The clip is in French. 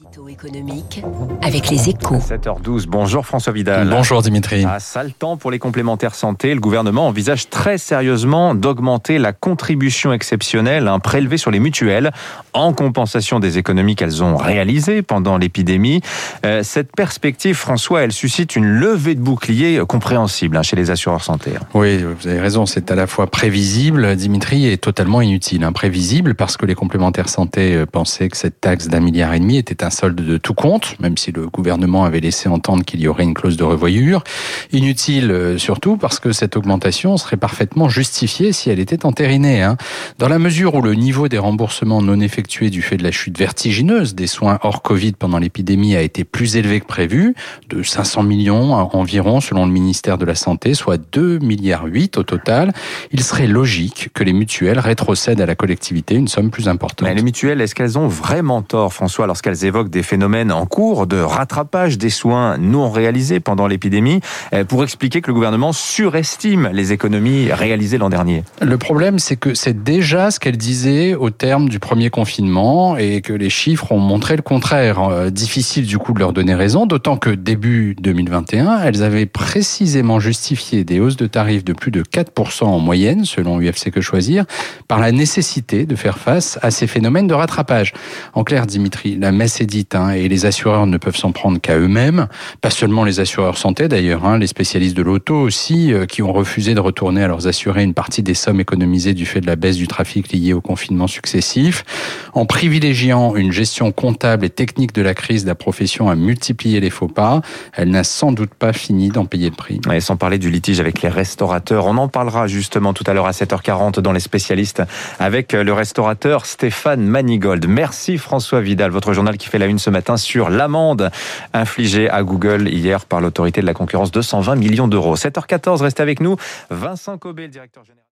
Édito économique avec les échos. 7h12, bonjour François Vidal. Bonjour Dimitri. À sale temps pour les complémentaires santé, le gouvernement envisage très sérieusement d'augmenter la contribution exceptionnelle hein, prélevée sur les mutuelles en compensation des économies qu'elles ont réalisées pendant l'épidémie. Euh, cette perspective, François, elle suscite une levée de bouclier compréhensible hein, chez les assureurs santé. Oui, vous avez raison, c'est à la fois prévisible, Dimitri, et totalement inutile. Imprévisible parce que les complémentaires santé euh, pensaient que cette taxe d'un milliard et demi était un solde de tout compte, même si le gouvernement avait laissé entendre qu'il y aurait une clause de revoyure. Inutile euh, surtout parce que cette augmentation serait parfaitement justifiée si elle était entérinée. Hein. Dans la mesure où le niveau des remboursements non effectués du fait de la chute vertigineuse des soins hors Covid pendant l'épidémie a été plus élevé que prévu, de 500 millions environ selon le ministère de la Santé, soit 2 milliards 8 au total, il serait logique que les mutuelles rétrocèdent à la collectivité une somme plus importante. Mais les mutuelles, est-ce qu'elles ont vraiment tort, François, lorsqu'elles évoquent des phénomènes en cours de rattrapage des soins non réalisés pendant l'épidémie euh, pour expliquer que le gouvernement surestime les économies réalisées l'an dernier. Le problème, c'est que c'est déjà ce qu'elle disait au terme du premier confinement et que les chiffres ont montré le contraire. Euh, difficile du coup de leur donner raison, d'autant que début 2021, elles avaient précisément justifié des hausses de tarifs de plus de 4% en moyenne, selon UFC Que Choisir, par la nécessité de faire face à ces phénomènes de rattrapage. En clair, Dimitri, la messe est dite, hein, et les assureurs ne peuvent s'en prendre qu'à eux-mêmes, pas seulement les assureurs santé d'ailleurs, hein, les spécialistes de l'auto aussi, euh, qui ont refusé de retourner à leurs assurés une partie des sommes économisées du fait de la baisse du trafic lié au confinement successif. En privilégiant une gestion comptable et technique de la crise, la profession a multiplié les faux pas. Elle n'a sans doute pas fini d'en payer le prix. Et sans parler du litige avec les restaurateurs, on en parlera justement tout à l'heure à 7h40 dans les spécialistes avec le restaurateur Stéphane Manigold. Merci François Vidal, votre journal fait la une ce matin sur l'amende infligée à Google hier par l'autorité de la concurrence 220 millions d'euros. 7h14, restez avec nous. Vincent Cobé, le directeur général.